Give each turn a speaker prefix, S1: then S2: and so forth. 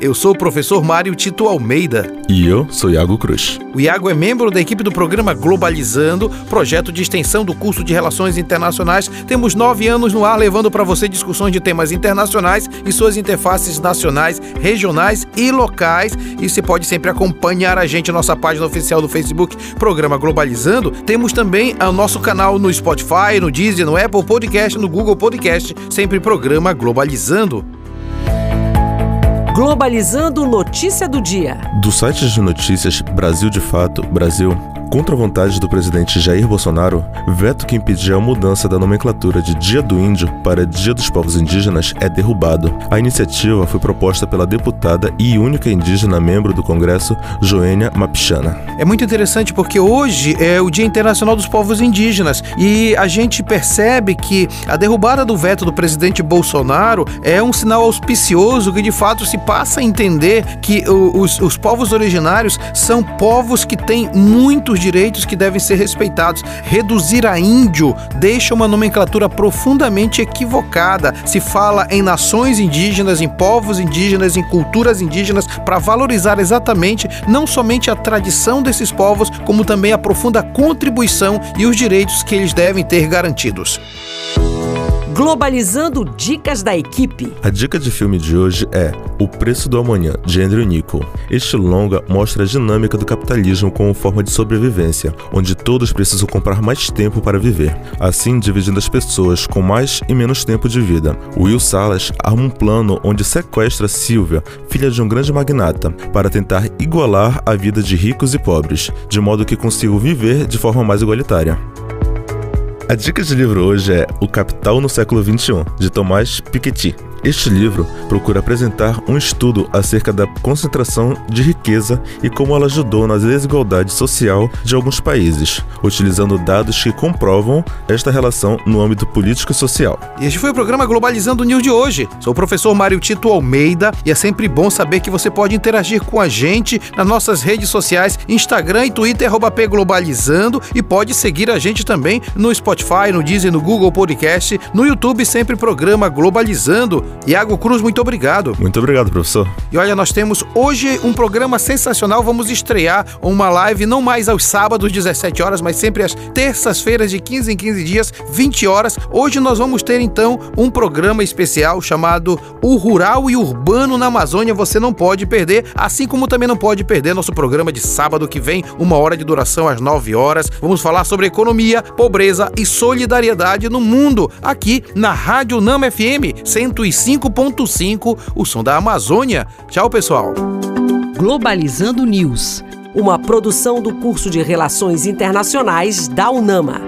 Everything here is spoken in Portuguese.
S1: Eu sou o professor Mário Tito Almeida.
S2: E eu sou Iago Cruz.
S1: O Iago é membro da equipe do programa Globalizando, projeto de extensão do curso de Relações Internacionais. Temos nove anos no ar, levando para você discussões de temas internacionais e suas interfaces nacionais, regionais e locais. E você pode sempre acompanhar a gente na nossa página oficial do Facebook, Programa Globalizando. Temos também o nosso canal no Spotify, no Deezer, no Apple Podcast, no Google Podcast, sempre Programa Globalizando.
S3: Globalizando notícia do dia.
S2: Do site de notícias Brasil de Fato, Brasil, Contra a vontade do presidente Jair Bolsonaro, veto que impedia a mudança da nomenclatura de Dia do Índio para Dia dos Povos Indígenas é derrubado. A iniciativa foi proposta pela deputada e única indígena membro do Congresso, Joênia Mapichana.
S1: É muito interessante porque hoje é o Dia Internacional dos Povos Indígenas e a gente percebe que a derrubada do veto do presidente Bolsonaro é um sinal auspicioso que de fato se passa a entender que os, os povos originários são povos que têm muitos direitos que devem ser respeitados. Reduzir a índio deixa uma nomenclatura profundamente equivocada. Se fala em nações indígenas, em povos indígenas, em culturas indígenas, para valorizar exatamente não somente a tradição desses povos, como também a profunda contribuição e os direitos que eles devem ter garantidos.
S3: Globalizando dicas da equipe.
S2: A dica de filme de hoje é O Preço do Amanhã, de Andrew Niccol. Este longa mostra a dinâmica do capitalismo como forma de sobrevivência, onde todos precisam comprar mais tempo para viver, assim dividindo as pessoas com mais e menos tempo de vida. Will Salas arma um plano onde sequestra Sylvia, filha de um grande magnata, para tentar igualar a vida de ricos e pobres, de modo que consigam viver de forma mais igualitária. A dica de livro hoje é O Capital no Século XXI, de Tomás Piketty. Este livro procura apresentar um estudo acerca da concentração de riqueza e como ela ajudou na desigualdade social de alguns países, utilizando dados que comprovam esta relação no âmbito político e social.
S1: E este foi o programa Globalizando News de hoje. Sou o professor Mário Tito Almeida e é sempre bom saber que você pode interagir com a gente nas nossas redes sociais, Instagram e Twitter, Globalizando, e pode seguir a gente também no Spotify, no Deezer, no Google Podcast, no YouTube, sempre programa Globalizando. Iago Cruz, muito obrigado.
S2: Muito obrigado, professor.
S1: E olha, nós temos hoje um programa sensacional. Vamos estrear uma live não mais aos sábados, 17 horas, mas sempre às terças-feiras, de 15 em 15 dias, 20 horas. Hoje nós vamos ter então um programa especial chamado O Rural e Urbano na Amazônia. Você não pode perder, assim como também não pode perder nosso programa de sábado que vem, uma hora de duração às 9 horas. Vamos falar sobre economia, pobreza e solidariedade no mundo, aqui na Rádio Nama FM 105. 5.5, o som da Amazônia. Tchau, pessoal.
S3: Globalizando News, uma produção do curso de Relações Internacionais da UNAMA.